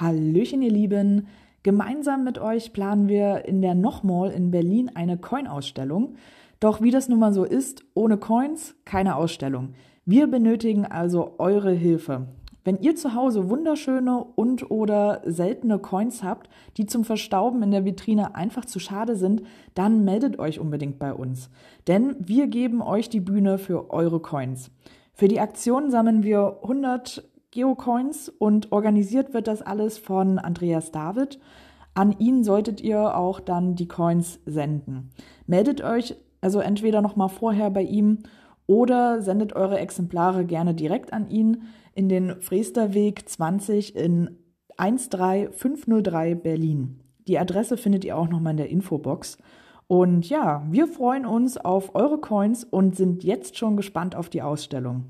Hallöchen, ihr Lieben. Gemeinsam mit euch planen wir in der Nochmal in Berlin eine Coin-Ausstellung. Doch wie das nun mal so ist, ohne Coins keine Ausstellung. Wir benötigen also eure Hilfe. Wenn ihr zu Hause wunderschöne und oder seltene Coins habt, die zum Verstauben in der Vitrine einfach zu schade sind, dann meldet euch unbedingt bei uns. Denn wir geben euch die Bühne für eure Coins. Für die Aktion sammeln wir 100 Geocoins und organisiert wird das alles von Andreas David. An ihn solltet ihr auch dann die Coins senden. Meldet euch also entweder noch mal vorher bei ihm oder sendet eure Exemplare gerne direkt an ihn in den Fresterweg 20 in 13503 Berlin. Die Adresse findet ihr auch noch mal in der Infobox. Und ja, wir freuen uns auf eure Coins und sind jetzt schon gespannt auf die Ausstellung.